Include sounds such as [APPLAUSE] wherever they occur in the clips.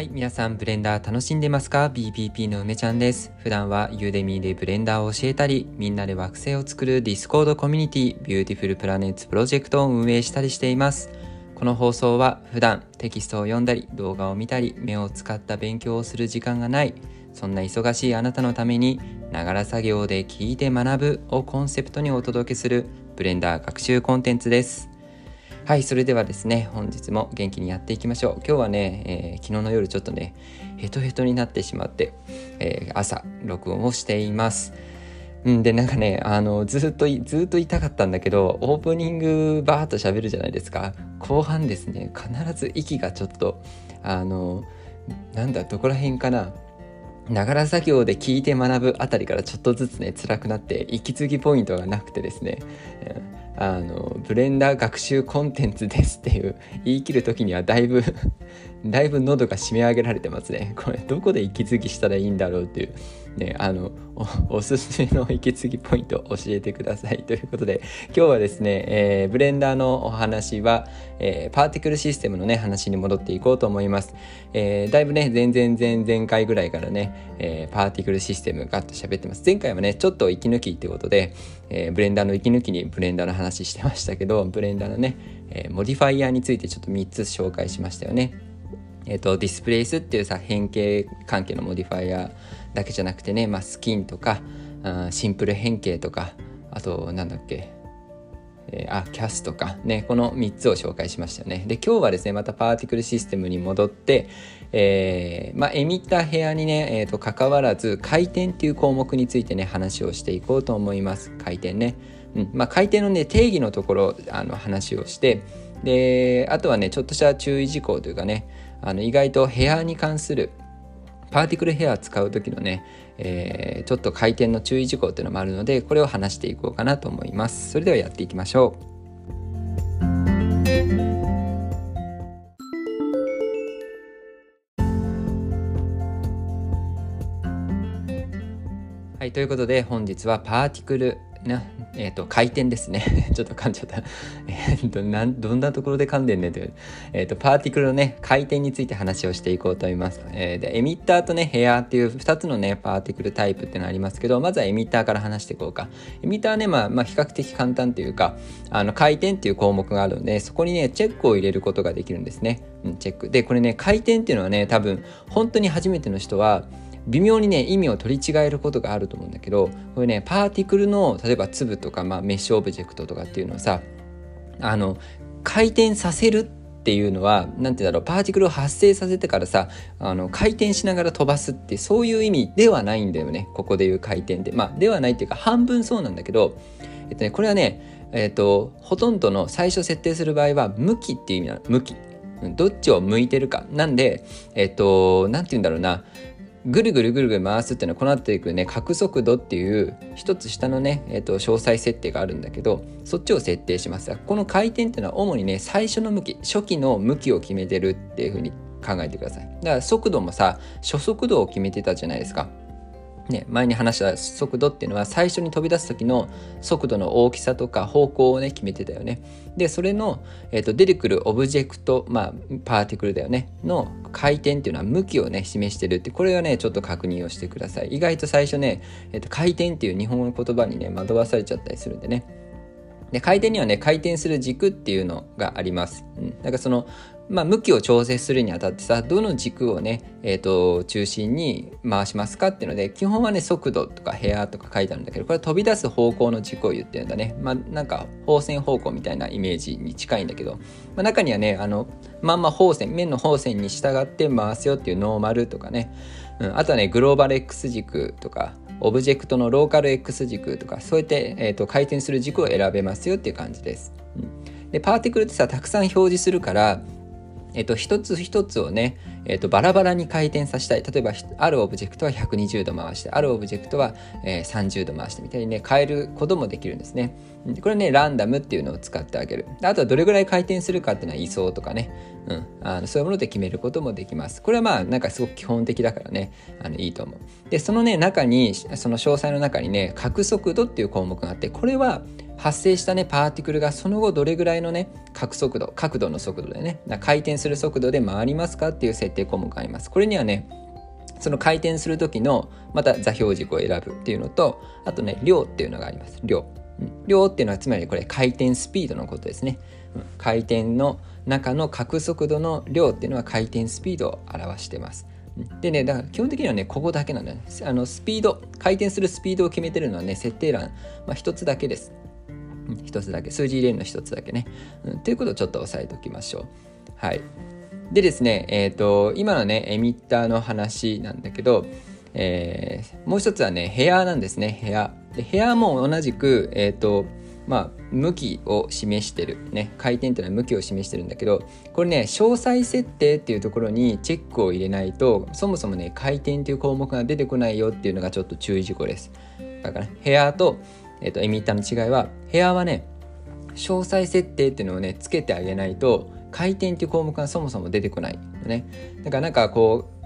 はい、皆さんブレンダー楽しんでますか ?BPP の梅ちゃんです。普段は Udemyでブレンダーを教えたり、みんなで惑星を作る Discordコミュニティ、 Beautiful Planets Projectを運営したりしています。この放送は普段テキストを読んだり、動画を見たり、目を使った勉強をする時間がない、そんな忙しいあなたのために、ながら作業で聞いて学ぶをコンセプトにお届けするブレンダー学習コンテンツです。はい、それではですね、本日も元気にやっていきましょう。今日はね、えー、昨日の夜ちょっとね、ヘトヘトになってしまって、えー、朝、録音をしています。んで、なんかね、あの、ずっと、ずっと痛かったんだけど、オープニングバーっと喋るじゃないですか。後半ですね、必ず息がちょっと、あの、なんだ、どこら辺かな。ながら作業で聞いて学ぶあたりからちょっとずつね辛くなって息継ぎポイントがなくてですね、あのブレンダー学習コンテンツですっていう言い切る時にはだいぶ [LAUGHS] だいぶ喉が締め上げられてますね。これどこで息継ぎしたらいいんだろうっていう。ねあの [LAUGHS] おすすめの息継ぎポイントを教えてくださいということで今日はですね、えー、ブレンダーのお話は、えー、パーティクルシステムのね話に戻っていこうと思います、えー、だいぶね全然前々回ぐらいからね、えパーティクルシステムガッと喋ってます。前回はねちょっと息抜きってことで、えブレンダーの息抜きにブレンダーの話してましたけどブレンダーのね、えモディファイヤーについてちょっと3つ紹介しましたよねえっ、と、ディスプレイスっていうさ、変形関係のモディファイアだけじゃなくてね、まあ、スキンとか、あシンプル変形とか、あと、なんだっけ、えー、あ、キャストかね、この3つを紹介しましたね。で、今日はですね、またパーティクルシステムに戻って、えー、まあ、エミッターヘアにね、えー、と、関わらず、回転っていう項目についてね、話をしていこうと思います。回転ね。うん。まあ、回転のね、定義のところ、あの、話をして、で、あとはね、ちょっとした注意事項というかね、あの意外とヘアに関するパーティクルヘア使う時のね、えー、ちょっと回転の注意事項っていうのもあるのでこれを話していこうかなと思います。それではやっていきましょう。はいということで本日はパーティクルな、えっ、ー、と、回転ですね。[LAUGHS] ちょっと噛んじゃった。えっ、と、なん、どんなところで噛んでんねんという。えっ、ー、と、パーティクルのね、回転について話をしていこうと思います。えー、で、エミッターとね、ヘアっていう2つのね、パーティクルタイプってのありますけど、まずはエミッターから話していこうか。エミッターね、まあ、まあ、比較的簡単というか、あの、回転っていう項目があるので、そこにね、チェックを入れることができるんですね。うん、チェック。で、これね、回転っていうのはね、多分、本当に初めての人は、微妙にね意味を取り違えることがあると思うんだけどこれねパーティクルの例えば粒とか、まあ、メッシュオブジェクトとかっていうのはさあの回転させるっていうのは何て言うんだろうパーティクルを発生させてからさあの回転しながら飛ばすってそういう意味ではないんだよねここでいう回転でまあではないっていうか半分そうなんだけど、えっとね、これはねえっとほとんどの最初設定する場合は向きっていう意味なの。向き。どっちを向いてるか。なんでえっと何て言うんだろうな。ぐるぐるぐるぐる回すっていうのはこの後いくね角速度っていう一つ下のね、えー、と詳細設定があるんだけどそっちを設定します。この回転っていうのは主にね最初の向き初期の向きを決めてるっていうふうに考えてください。だから速度もさ初速度を決めてたじゃないですか。ね、前に話した速度っていうのは最初に飛び出す時の速度の大きさとか方向をね決めてたよね。でそれの、えーと、出てくるオブジェクト、まあ、パーティクルだよねの回転っていうのは向きをね示してるってこれはねちょっと確認をしてください。意外と最初ね、えーと、回転っていう日本語の言葉にね惑わされちゃったりするんでね。で回転にはね回転する軸っていうのがあります。うん、だからそのまあ、向きを調整するにあたってさどの軸をね、えーと、中心に回しますかっていうので基本はね速度とか部屋とか書いてあるんだけどこれは飛び出す方向の軸を言ってるんだね。まあなんか放線方向みたいなイメージに近いんだけど、まあ、中にはねあのまんま法線面の法線に従って回すよっていうノーマルとかね、うん、あとはねグローバル X 軸とかオブジェクトのローカル X 軸とかそうやって、えーと、回転する軸を選べますよっていう感じです。うん、でパーティクルってさたくさん表示するからえっと、一つ一つをね、えっと、バラバラに回転させたい。例えば、あるオブジェクトは120度回して、あるオブジェクトは、えー、30度回してみたいにね、変えることもできるんですね。これね、ランダムっていうのを使ってあげる。あとはどれぐらい回転するかっていうのは位相とかね、うん、あのそういうもので決めることもできます。これはまあ、なんかすごく基本的だからね、あのいいと思う。で、そのね、中に、その詳細の中にね、角速度っていう項目があって、これは、発生したねパーティクルがその後どれぐらいのね角速度角度の速度でね回転する速度で回りますかっていう設定項目があります。これにはねその回転する時のまた座標軸を選ぶっていうのとあとね量っていうのがあります。量。量っていうのはつまりこれ回転スピードのことですね。回転の中の角速度の量っていうのは回転スピードを表してます。でねだから基本的にはねここだけなんだよね。あのスピード回転するスピードを決めてるのはね設定欄、まあ、1つだけです。1つだけ数字入れるの1つだけね、うん、ということをちょっと押さえておきましょう。はい。でですねえっ、ー、と今のねエミッターの話なんだけどえー、もう一つはねヘアなんですねヘア。でヘアも同じくえっ、ー、とまあ、向きを示してる、ね、回転っていうのは向きを示してるんだけどこれね詳細設定っていうところにチェックを入れないとそもそもね回転っていう項目が出てこないよっていうのがちょっと注意事項です。だから、ね、ヘアと,、えーと、エミッターの違いはヘアはね詳細設定っていうのをねつけてあげないと回転っていう項目がそもそも出てこないのねだからなんかこう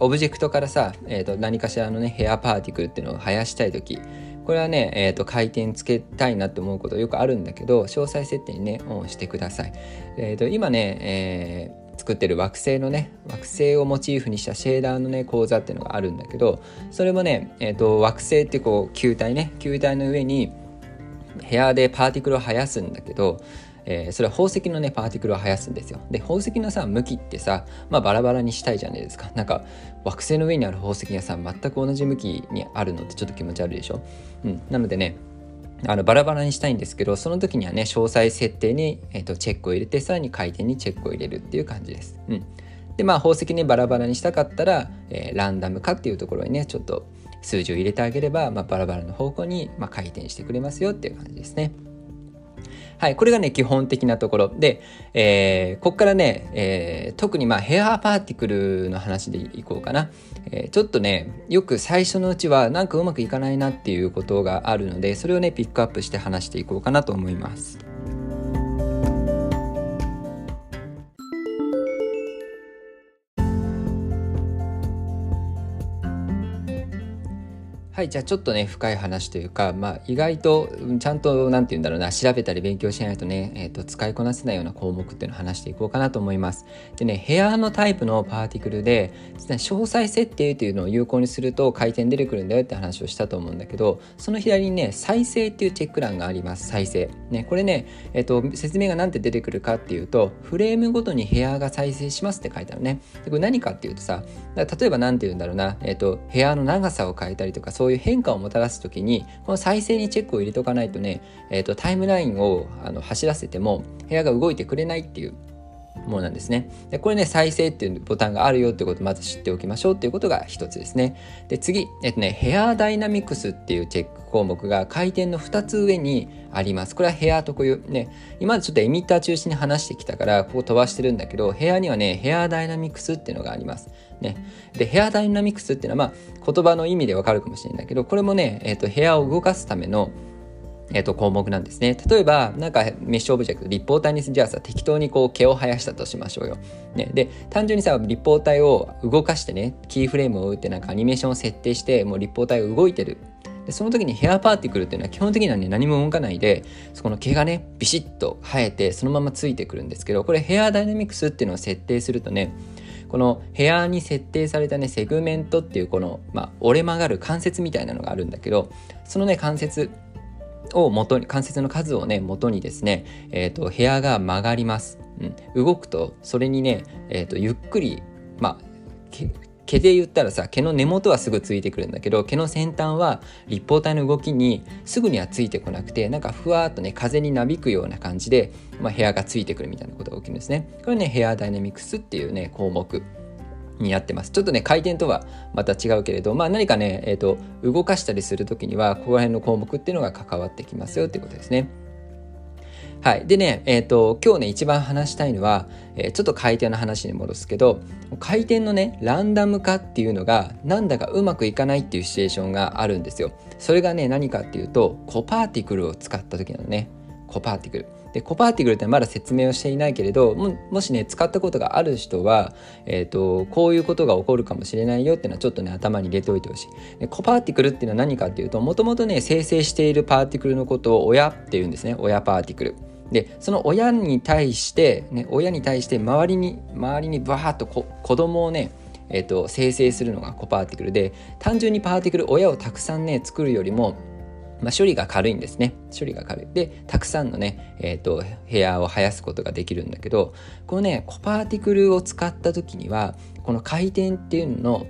オブジェクトからさ、えー、と何かしらのねヘアパーティクルっていうのを生やしたい時これはね、えーと、回転つけたいなって思うことよくあるんだけど詳細設定にねオンしてください。えーと、今ね、えー、作ってる惑星のね惑星をモチーフにしたシェーダーのね講座っていうのがあるんだけどそれもね、えーと、惑星ってこう球体ね球体の上に部屋でパーティクルを生やすんだけどえー、それは宝石のねパーティクルを生やすんですよ。で宝石のさ向きってさまあバラバラにしたいじゃないですか。なんか惑星の上にある宝石がさ全く同じ向きにあるのってちょっと気持ち悪いでしょ、うん、なのでねあのバラバラにしたいんですけどその時にはね詳細設定に、えーと、チェックを入れてさらに回転にチェックを入れるっていう感じです。うん、でまあ宝石ねバラバラにしたかったら、えー、ランダム化っていうところにねちょっと数字を入れてあげれば、まあ、バラバラの方向に、まあ、回転してくれますよっていう感じですね。はい、これがね、基本的なところ。で、えー、ここからね、えー、特にまあヘアパーティクルの話でいこうかな。えー、ちょっとね、よく最初のうちはなんかうまくいかないなっていうことがあるので、それをね、ピックアップして話していこうかなと思います。はいじゃあちょっとね深い話というか、まあ、意外とちゃんと何て言うんだろうな調べたり勉強しないとね、えーと、使いこなせないような項目っていうのを話していこうかなと思います。でねヘアのタイプのパーティクルで実は詳細設定っていうのを有効にすると回転出てくるんだよって話をしたと思うんだけどその左にね再生っていうチェック欄があります再生。ねこれね、えーと、説明が何て出てくるかっていうとフレームごとにヘアが再生しますって書いてあるね。でこれ何かっていうとさ例えば何て言うんだろうな、えーと、ヘアの長さを変えたりとかそうそういう変化をもたらす時にこの再生にチェックを入れとかないとね、えーと、タイムラインをあの走らせても部屋が動いてくれないっていうものなんですね。でこれね再生っていうボタンがあるよってことをまず知っておきましょうっていうことが一つですね。で次、えっとね、ヘアダイナミクスっていうチェック項目が回転の2つ上にあります。これはヘア特有。ね、今までちょっとエミッター中心に話してきたからここ飛ばしてるんだけどヘアにはねヘアダイナミクスっていうのがあります。ね、でヘアダイナミクスっていうのはまあ言葉の意味でわかるかもしれないんだけどこれもね、えっと、ヘアを動かすためのえっと、項目なんですね。例えば、なんかメッシュオブジェクト、立方体にじゃあさ、適当にこう毛を生やしたとしましょうよ。ね、で、単純にさ、立方体を動かしてね、キーフレームを打ってなんかアニメーションを設定して、もう立方体が動いてる。で、その時にヘアパーティクルっていうのは基本的にはね、何も動かないで、そこの毛がね、ビシッと生えて、そのままついてくるんですけど、これヘアダイナミクスっていうのを設定するとね、このヘアに設定されたね、セグメントっていうこの、まあ、折れ曲がる関節みたいなのがあるんだけど、そのね、関節、を元に関節の数をね元にですね、えーと、部屋が曲がります、うん、動くとそれにね、えーと、ゆっくりまあ毛で言ったらさ毛の根元はすぐついてくるんだけど毛の先端は立方体の動きにすぐにはついてこなくてなんかふわっとね風になびくような感じで、まあ、部屋がついてくるみたいなことが起きるんですね。これねヘアダイナミクスっていうね項目。になってます。ちょっとね、回転とはまた違うけれど、まあ何かね、えっ、ー、と、動かしたりする時には、ここら辺の項目っていうのが関わってきますよっていうことですね。はい。でね、えっ、ー、と、今日ね、一番話したいのは、えー、ちょっと回転の話に戻すけど、回転のね、ランダム化っていうのが、なんだかうまくいかないっていうシチュエーションがあるんですよ。それがね、何かっていうと、コパーティクルを使った時なのね。コパーティクル。でコパーティクルってまだ説明をしていないけれどももしね使ったことがある人は、えーと、こういうことが起こるかもしれないよっていうのはちょっとね頭に入れておいてほしい。でコパーティクルっていうのは何かっていうともともとね生成しているパーティクルのことを親っていうんですね親パーティクル。でその親に対して、ね、親に対して周りに周りにバーッとこ子供をねえーと、生成するのがコパーティクルで単純にパーティクル親をたくさんね作るよりもまあ、処理が軽いんですね。処理が軽い。でたくさんのね、えーと、部屋を生やすことができるんだけどこのねコパーティクルを使った時にはこの回転っていうのの、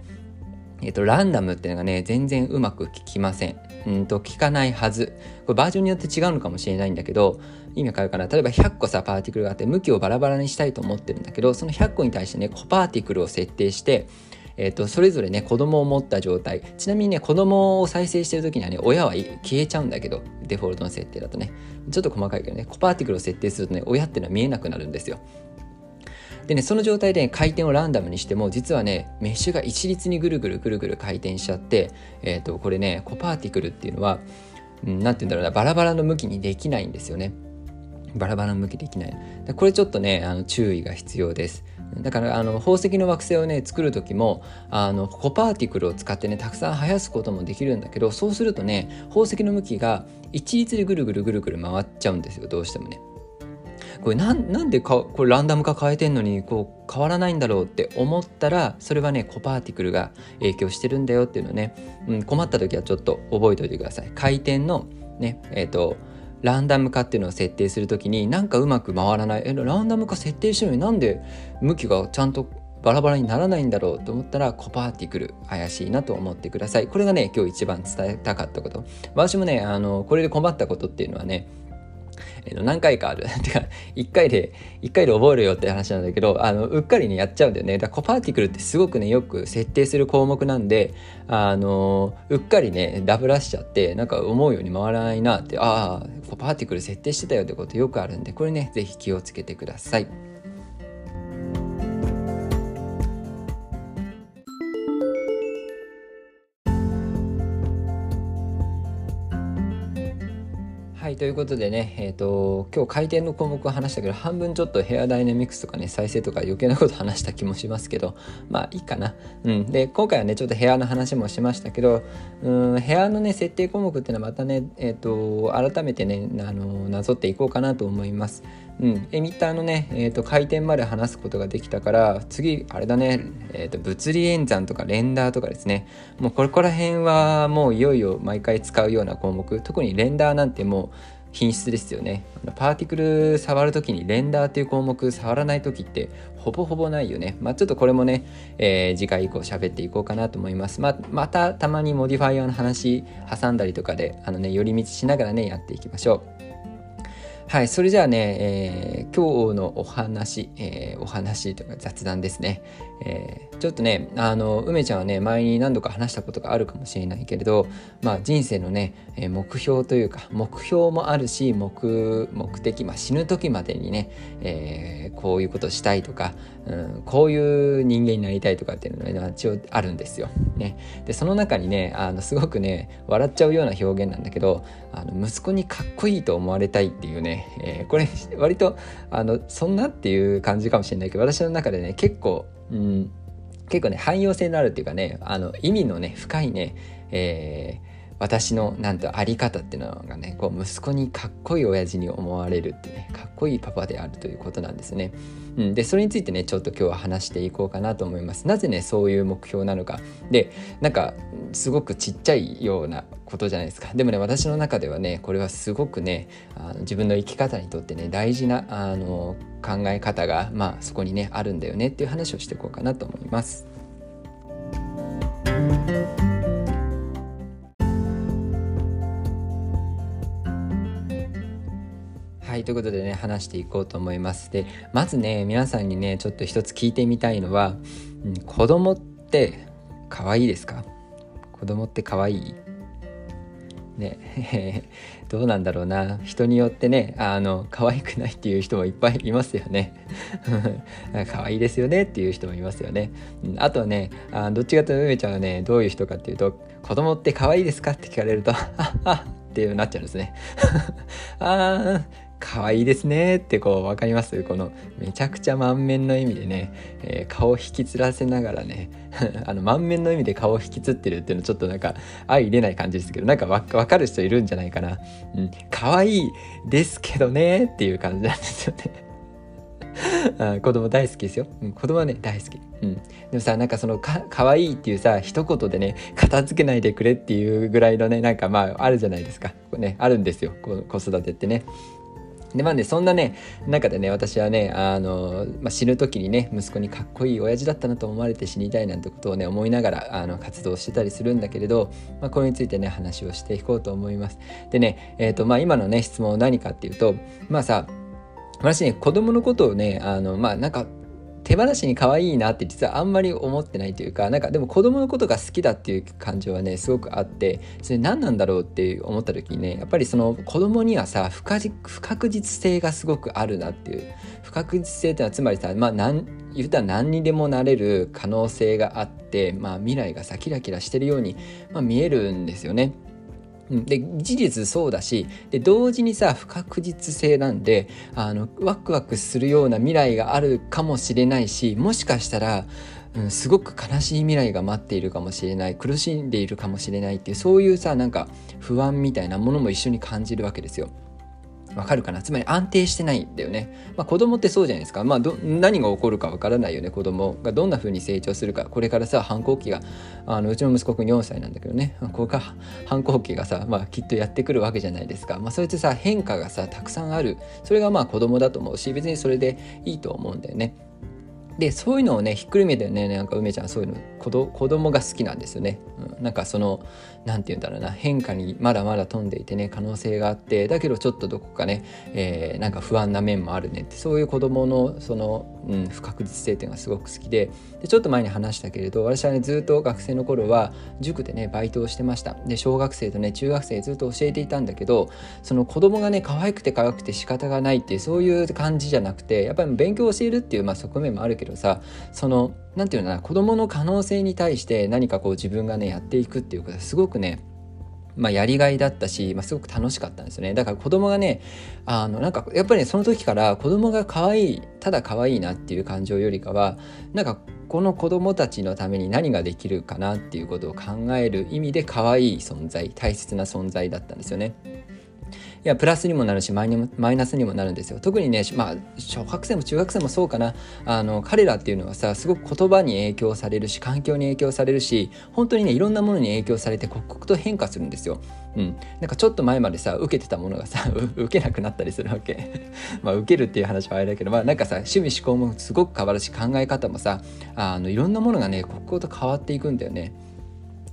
えーと、ランダムっていうのがね全然うまく効きません。うんと効かないはず。これバージョンによって違うのかもしれないんだけど意味わかるかな？例えば100個さパーティクルがあって向きをバラバラにしたいと思ってるんだけどその100個に対してねコパーティクルを設定してえーと、それぞれね子供を持った状態。ちなみにね子供を再生してる時にはね親は消えちゃうんだけどデフォルトの設定だとね。ちょっと細かいけどねコパーティクルを設定するとね親っていうのは見えなくなるんですよ。でねその状態で、ね、回転をランダムにしても実はねメッシュが一律にぐるぐるぐるぐる回転しちゃって、えーと、これねコパーティクルっていうのは何、うん、て言うんだろうなバラバラの向きにできないんですよね。バラバラの向きできない。これちょっとねあの注意が必要です。だからあの宝石の惑星をね作る時もあのコパーティクルを使ってねたくさん生やすこともできるんだけどそうするとね宝石の向きが一律でぐるぐるぐるぐる回っちゃうんですよどうしてもね。これなんなんでかこれランダム化変えてんのにこう変わらないんだろうって思ったらそれはねコパーティクルが影響してるんだよっていうのね、うん、困った時はちょっと覚えておいてください。回転のねえっ、ー、とランダム化っていうのを設定する時になんかうまく回らない。えランダム化設定してるのになんで向きがちゃんとバラバラにならないんだろうと思ったらコパーティクル怪しいなと思ってください。これがね今日一番伝えたかったこと。私もねあのこれで困ったことっていうのはねえー、何回かあるっ。[LAUGHS] てか、1回で、1回で覚えるよって話なんだけど、あの、うっかりね、やっちゃうんだよね。だからコパーティクルってすごくね、よく設定する項目なんで、あの、うっかりね、ダブらしちゃって、なんか思うように回らないなって、ああ、コパーティクル設定してたよってことよくあるんで、これね、是非気をつけてください。ということでね、えーと、今日回転の項目を話したけど半分ちょっとヘアダイナミクスとかね再生とか余計なこと話した気もしますけどまあいいかな。うん、で今回はねちょっとヘアの話もしましたけどうんヘアのね設定項目っていうのはまたね、えーと、改めてねあのなぞっていこうかなと思います。うん、エミッターのね、えーと、回転まで話すことができたから次あれだね、えーと、物理演算とかレンダーとかですね。もうここら辺はもういよいよ毎回使うような項目。特にレンダーなんてもう品質ですよね。パーティクル触る時にレンダーっていう項目触らない時ってほぼほぼないよね。まあちょっとこれもね、えー、次回以降喋っていこうかなと思います。ままたたまにモディファイアの話挟んだりとかであのね寄り道しながらねやっていきましょう。はい、それじゃあね、えー、今日のお話、えー、お話とか雑談ですね、えー、ちょっとねあの梅ちゃんはね前に何度か話したことがあるかもしれないけれど、まあ、人生のね、え目標というか目標もあるし目目的、まあ、死ぬ時までにね、えこういうことしたいとか、うん、こういう人間になりたいとかっていうのが、ね、一応あるんですよ。ね、でその中にねあのすごくね笑っちゃうような表現なんだけどあの息子にかっこいいと思われたいっていうねえー、これ割とあのそんなっていう感じかもしれないけど私の中でね結構、うん、結構ね汎用性のあるっていうかねあの意味のね深いね、え私のなんとあり方っていうのがねこう息子にかっこいい親父に思われるってねかっこいいパパであるということなんですね。うん、でそれについてねちょっと今日は話していこうかなと思います。なぜねそういう目標なのかでなんかすごくちっちゃいようなことじゃないですかでもね私の中ではねこれはすごくねあの自分の生き方にとってね大事なあの考え方がまあそこにねあるんだよねっていう話をしていこうかなと思います。ということでね話していこうと思います。でまずね皆さんにねちょっと一つ聞いてみたいのは、うん、子供って可愛いですか？子供って可愛い？ね [LAUGHS] どうなんだろうな。人によってねあの可愛くないっていう人もいっぱいいますよね。[LAUGHS] 可愛いですよねっていう人もいますよね、あとねあどっちかというと梅ちゃんはねどういう人かっていうと子供って可愛いですか？って聞かれると [LAUGHS] あっていうなっちゃうんですね。あー可愛いですねってこう分かります？このめちゃくちゃ満面の笑みでね、えー、顔を引きつらせながらね [LAUGHS] あの満面の笑みで顔を引きつってるっていうのちょっとなんか相入れない感じですけどなんか分かる人いるんじゃないかな、うん、可愛いですけどねっていう感じなんですよね。[LAUGHS] 子供大好きですよ、うん、子供はね大好き、うん、でもさなんかそのか可愛いっていうさ一言でね片付けないでくれっていうぐらいのねなんかまああるじゃないですか。こねあるんですよ。子育てってね。でまあねそんなね中でね私はねあの、まあ、死ぬ時にね息子にかっこいい親父だったなと思われて死にたいなんてことをね思いながらあの活動してたりするんだけれど、まあ、これについてね話をしていこうと思います。でね、えーとまあ、今のね質問は何かっていうとまあさ私ね子供のことをねあのまあなんか手放しに可愛いなって実はあんまり思ってないというかなんかでも子供のことが好きだっていう感情はねすごくあってそれ何なんだろうって思った時にねやっぱりその子供にはさ不確実性がすごくあるなっていう不確実性ってのはつまりさまあ何言ったら何にでもなれる可能性があって、まあ、未来がさキラキラしてるように、まあ、見えるんですよね。で事実そうだしで同時にさ不確実性なんであのワクワクするような未来があるかもしれないしもしかしたら、うん、すごく悲しい未来が待っているかもしれない苦しんでいるかもしれないっていうそういうさなんか不安みたいなものも一緒に感じるわけですよ。わかるかな？つまり安定してないんだよね。まあ、子供ってそうじゃないですか。まあ、何が起こるかわからないよね子供がどんな風に成長するかこれからさ反抗期があのうちの息子くん4歳なんだけどねこれか反抗期がさ、まあ、きっとやってくるわけじゃないですか。まあ、それってさ変化がさたくさんあるそれがまあ子供だと思うし別にそれでいいと思うんだよね。でそういうのをねひっくるめてねなんか梅ちゃんそういうの子子供が好きなんですよね、うん、なんかその何て言うんだろうな変化にまだまだ飛んでいてね可能性があってだけどちょっとどこかね、えー、なんか不安な面もあるねってそういう子供のその、うん、不確実性っていうのがすごく好きででちょっと前に話したけれど私はねずっと学生の頃は塾でねバイトをしてました。で小学生とね中学生ずっと教えていたんだけどその子供がね可愛くて可愛くて仕方がないってそういう感じじゃなくてやっぱり勉強を教えるっていう、まあ、側面もあるけどさその何て言うのかな子供の可能性に対して何かこう自分がねやっていくっていうことはすごくくねまあ、やりがいだったし、まあ、すごく楽しかったんですよねだから子供がねあのなんかやっぱり、ね、その時から子供が可愛いただ可愛いなっていう感情よりかはなんかこの子供たちのために何ができるかなっていうことを考える意味で可愛い存在大切な存在だったんですよね。いやプラスにもなるしマイナスにもなるんですよ特にねまあ小学生も中学生もそうかなあの彼らっていうのはさすごく言葉に影響されるし環境に影響されるし本当にねいろんなものに影響されて刻々と変化するんですよ。うん、なんかちょっと前までさ受けてたものがさ [LAUGHS] 受けなくなったりするわけ [LAUGHS] まあ受けるっていう話はあれだけどまあなんかさ趣味思考もすごく変わるし考え方もさあのいろんなものがね刻々と変わっていくんだよね。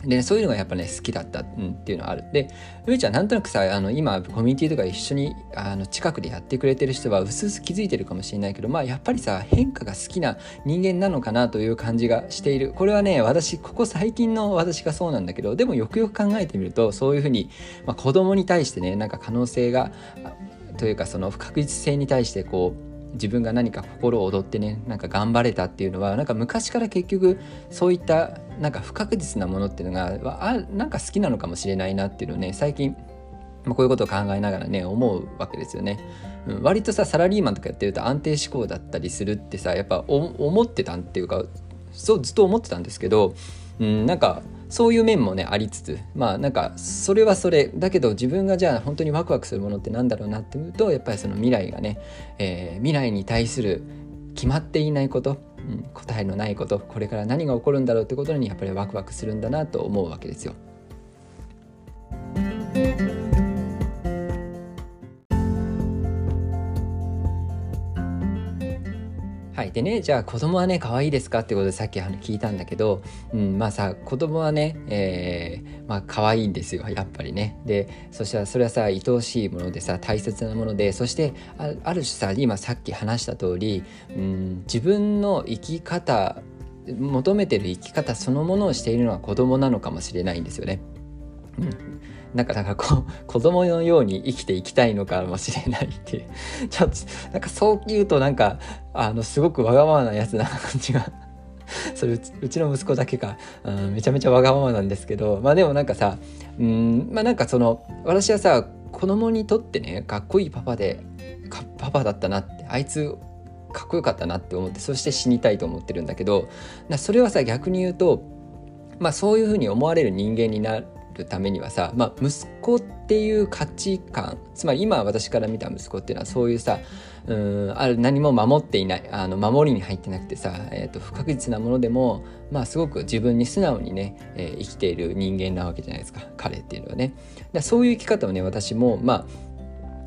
で、そういうのがやっぱね好きだった、うん、っていうのはある。で上ちゃんなんとなくさあの今コミュニティとか一緒にあの近くでやってくれてる人はうすうす気づいてるかもしれないけどまあやっぱりさ変化が好きな人間なのかなという感じがしているこれはね私ここ最近の私がそうなんだけどでもよくよく考えてみるとそういうふうに、まあ、子供に対してねなんか可能性がというかその不確実性に対してこう自分が何か心躍ってねなんか頑張れたっていうのはなんか昔から結局そういったなんか不確実なものっていうのがあなんか好きなのかもしれないなっていうのをね最近まこういうことを考えながらね思うわけですよね、うん、割とさサラリーマンとかやってると安定志向だったりするってさやっぱ思ってたんっていうかそうずっと思ってたんですけど、うん、なんかそういう面もねありつつまあなんかそれはそれだけど自分がじゃあ本当にワクワクするものってなんだろうなっていうとやっぱりその未来がね、えー、未来に対する決まっていないこと、答えのないことこれから何が起こるんだろうってことにやっぱりワクワクするんだなと思うわけですよ。でねじゃあ子供はね可愛いですかってことでさっき聞いたんだけど、うん、まあさ子供はね、えー、まあ可愛いんですよやっぱりねでそしたらそれはさ愛おしいものでさ大切なものでそしてある種さ今さっき話した通り、うん、自分の生き方求めてる生き方そのものをしているのは子供なのかもしれないんですよね。うん。なんかなんかこう子供のように生きていきたいのかもしれないって。い [LAUGHS] うちょっとなんかそう言うとなんかあのすごくわがままなやつな感じが。[LAUGHS] それうちの息子だけか、うん、めちゃめちゃわがままなんですけど。まあでもなんかさうんまあなんかその私はさ子供にとってねかっこいいパパでパパだったなってあいつかっこよかったなって思ってそして死にたいと思ってるんだけどそれはさ逆に言うとまあそういうふうに思われる人間になるるためにはさ、まあ、息子っていう価値観つまり今私から見た息子っていうのはそういうさうんある何も守っていないあの守りに入ってなくてさ、えーと、不確実なものでも、まあ、すごく自分に素直にね、えー、生きている人間なわけじゃないですか彼っていうのはね。だそういう生き方をね私もま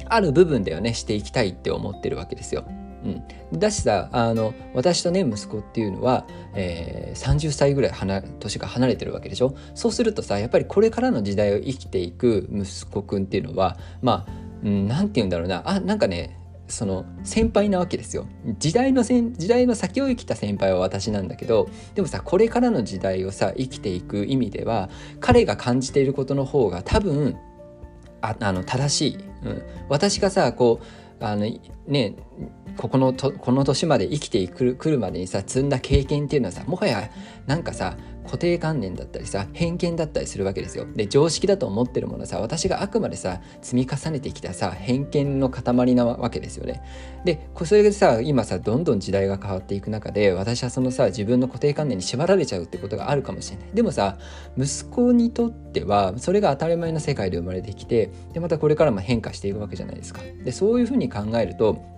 あある部分ではねしていきたいって思ってるわけですよ。うん、だしさあの私とね息子っていうのは、えー、30歳ぐらい離年が離れてるわけでしょ？そうするとさやっぱりこれからの時代を生きていく息子くんっていうのはまあ何、て言うんだろうな。あなんかねその先輩なわけですよ。時代のせん時代の先を生きた先輩は私なんだけどでもさこれからの時代をさ生きていく意味では彼が感じていることの方が多分ああの正しい、うん、私がさこうあのねここのとこの年まで生きてくるくるまでにさ積んだ経験っていうのはさもはやなんかさ固定観念だったりさ偏見だったりするわけですよ。で常識だと思ってるものさ私があくまでさ積み重ねてきたさ偏見の塊なわけですよね。でそれでさ今さどんどん時代が変わっていく中で私はそのさ自分の固定観念に縛られちゃうってことがあるかもしれない。でもさ息子にとってはそれが当たり前の世界で生まれてきてでまたこれからも変化していくわけじゃないですか。でそういうふうに考えると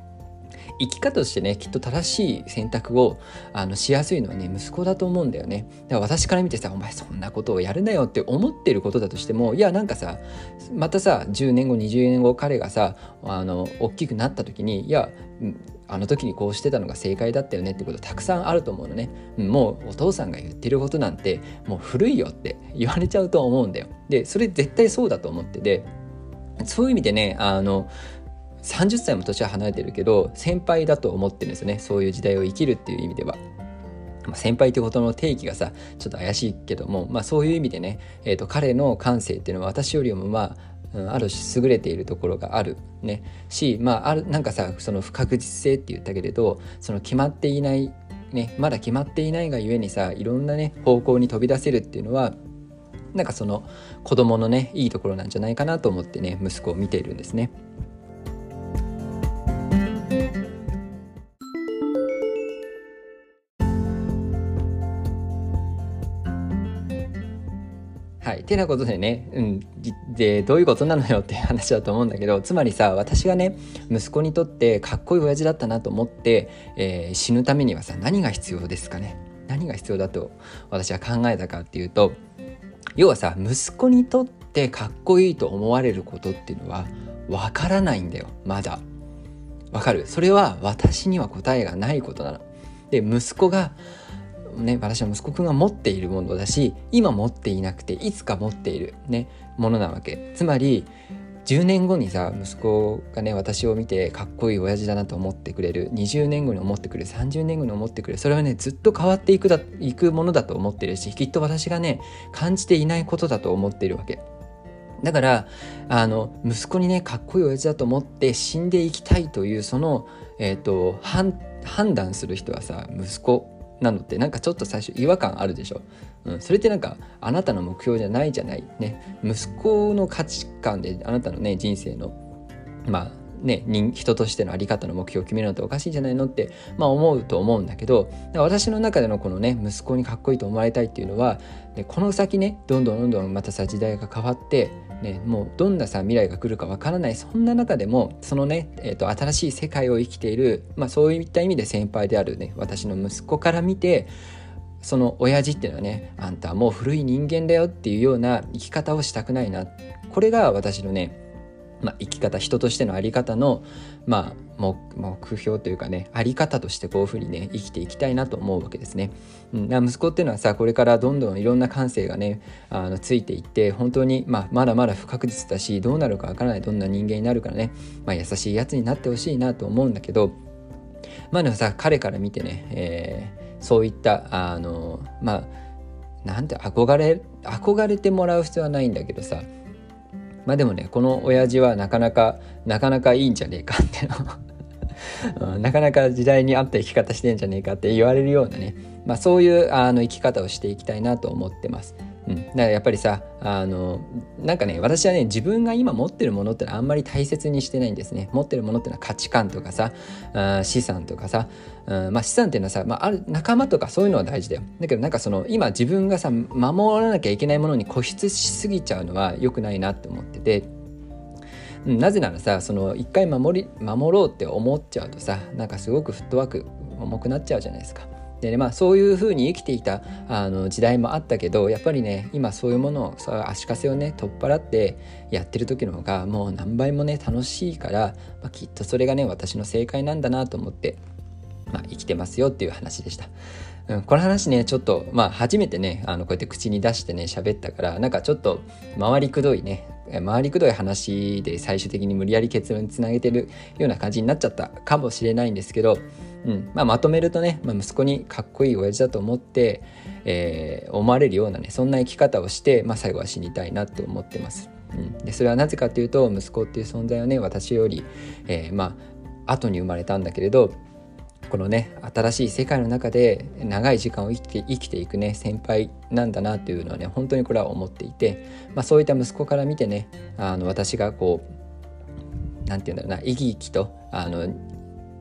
生き方としてねきっと正しい選択をあのしやすいのはね息子だと思うんだよね。だから私から見てさ「お前そんなことをやるなよ」って思ってることだとしてもいやなんかさまたさ10年後20年後彼がさあの大きくなった時にいやあの時にこうしてたのが正解だったよねってことたくさんあると思うのね。もうお父さんが言ってることなんてもう古いよって言われちゃうと思うんだよ。でそれ絶対そうだと思っててそういう意味でねあの30歳も年は離れてるけど先輩だと思ってるんですよねそういう時代を生きるっていう意味では。先輩ってことの定義がさちょっと怪しいけども、まあ、そういう意味でね、えーと、彼の感性っていうのは私よりもまあ、ある種優れているところがあるねしまああるなんかさその不確実性って言ったけれどその決まっていないねまだ決まっていないがゆえにさいろんなね方向に飛び出せるっていうのはなんかその子供のねいいところなんじゃないかなと思ってね息子を見ているんですね。てなことでね、うん、で、どういうことなのよっていう話だと思うんだけど、つまりさ、私がね、息子にとってかっこいい親父だったなと思って、えー、死ぬためにはさ、何が必要ですかね？何が必要だと私は考えたかっていうと、要はさ、息子にとってかっこいいと思われることっていうのは、わからないんだよ、まだ。わかる？それは私には答えがないことなの。で、息子が、ね、私は息子くんが持っているものだし今持っていなくていつか持っている、ね、ものなわけ。つまり10年後にさ息子がね私を見てかっこいい親父だなと思ってくれる。20年後に思ってくれる30年後に思ってくれる。それはねずっと変わっていくだいくものだと思ってるしきっと私がね感じていないことだと思っているわけ。だからあの息子にねかっこいい親父だと思って死んでいきたいというその、えーと、と判断する人はさ息子なのってなんかちょっと最初違和感あるでしょ、うん、それってなんかあなたの目標じゃないじゃない？ね。息子の価値観であなたのね人生のまあね、人としての在り方の目標を決めるのっておかしいんじゃないのって、まあ、思うと思うんだけど私の中でのこのね息子にかっこいいと思われたいっていうのはでこの先ねどんどんどんどんまたさ時代が変わってね、もうどんなさ未来が来るかわからないそんな中でもそのね、えーと、新しい世界を生きている、まあ、そういった意味で先輩であるね私の息子から見てその親父っていうのはねあんたはもう古い人間だよっていうような生き方をしたくないな。これが私のねまあ、生き方人としてのあり方の、まあ、目標というかね在り方としてこういうふうにね生きていきたいなと思うわけですね。うん、息子っていうのはさこれからどんどんいろんな感性がねあのついていって本当に、まあ、まだまだ不確実だしどうなるかわからないどんな人間になるからね、まあ、優しいやつになってほしいなと思うんだけどまあでもさ彼から見てね、えー、そういったあのまあなんて憧れ憧れてもらう必要はないんだけどさまあでもねこの親父はなかなかなかなかいいんじゃねえかっての [LAUGHS] なかなか時代に合った生き方してんじゃねえかって言われるようなね、まあ、そういうあの生き方をしていきたいなと思ってます。うん、だからやっぱりさあのなんかね私はね自分が今持ってるものってのはあんまり大切にしてないんですね。持ってるものってのは価値観とかさあ資産とかさあまあ資産っていうのはさ、まあ、ある仲間とかそういうのは大事だよ。だけどなんかその今自分がさ守らなきゃいけないものに固執しすぎちゃうのは良くないなって思ってて。なぜならさその一回守り守ろうって思っちゃうとさなんかすごくフットワーク重くなっちゃうじゃないですか。でねまあ、そういうふうに生きていたあの時代もあったけどやっぱりね今そういうものをそういう足かせをね取っ払ってやってる時の方がもう何倍もね楽しいから、まあ、きっとそれがね私の正解なんだなと思って、まあ、生きてますよっていう話でした。うん、この話ねちょっとまあ初めてねあのこうやって口に出してね喋ったからなんかちょっと回りくどいね回りくどい話で最終的に無理やり結論につなげてるような感じになっちゃったかもしれないんですけどうんまあ、まとめるとね、まあ、息子にかっこいい親父だと思って、えー、思われるようなねそんな生き方をして、まあ、最後は死にたいなって思ってます。うん、でそれはなぜかというと息子っていう存在はね私より、えー、まあ後に生まれたんだけれどこのね新しい世界の中で長い時間を生きて生きていくね先輩なんだなというのはね本当にこれは思っていて、まあ、そういった息子から見てねあの私がこう何て言うんだろうな生き生きとあの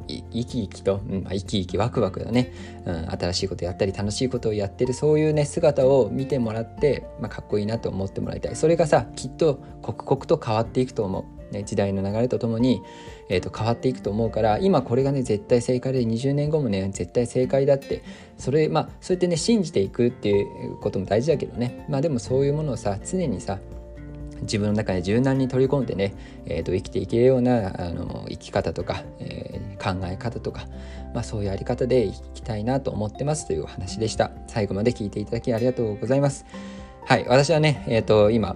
生き生きと、うん、生き生きワクワクだね、うん、新しいことやったり楽しいことをやってるそういうね姿を見てもらって、まあ、かっこいいなと思ってもらいたい。それがさきっと刻々と変わっていくと思う、ね、時代の流れとともに、えー、と変わっていくと思うから今これがね絶対正解で20年後もね絶対正解だってそれまあそうやってね信じていくっていうことも大事だけどね。まあでもそういうものをさ常にさ自分の中で柔軟に取り込んでね、えー、と生きていけるようなあの生き方とか、えー、考え方とか、まあ、そういうやり方で生きたいなと思ってますというお話でした。最後まで聞いていただきありがとうございます。はい私はね、えー、と今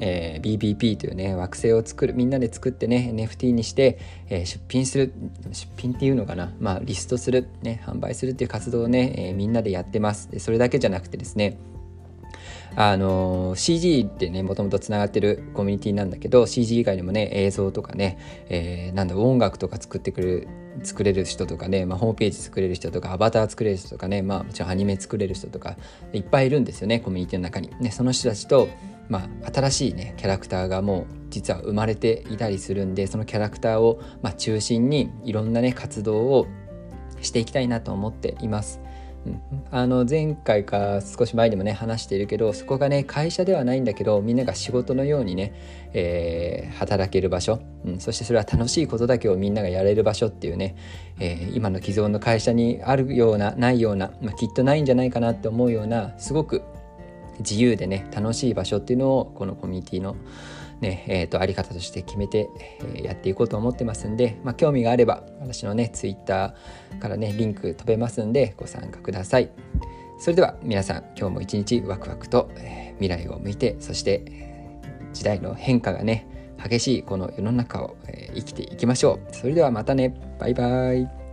えー、BBP というね惑星を作るみんなで作ってね NFT にして、えー、出品する出品っていうのかなまあリストするね販売するっていう活動をね、えー、みんなでやってますでそれだけじゃなくてですねあの CG でねもともとつながってるコミュニティなんだけど CG 以外にもね映像とかね、えー、なんだ音楽とか作ってくれる作れる人とかね、まあ、ホームページ作れる人とかアバター作れる人とかね、まあ、もちろんアニメ作れる人とかいっぱいいるんですよねコミュニティの中に。ね、その人たちと、まあ、新しいねキャラクターがもう実は生まれていたりするんでそのキャラクターを、まあ、中心にいろんなね活動をしていきたいなと思っています。あの前回か少し前にもね話しているけどそこがね会社ではないんだけどみんなが仕事のようにね、えー、働ける場所、うん、そしてそれは楽しいことだけをみんながやれる場所っていうね、えー、今の既存の会社にあるようなないような、まあ、きっとないんじゃないかなって思うようなすごく自由でね楽しい場所っていうのをこのコミュニティのねえーと、あり方として決めて、えー、やっていこうと思ってますんで、まあ、興味があれば私のねツイッターからねリンク飛べますんでご参加ください。それでは皆さん今日も一日ワクワクと、えー、未来を向いてそして、時代の変化がね激しいこの世の中を、えー、生きていきましょう。それではまたね。バイバイ。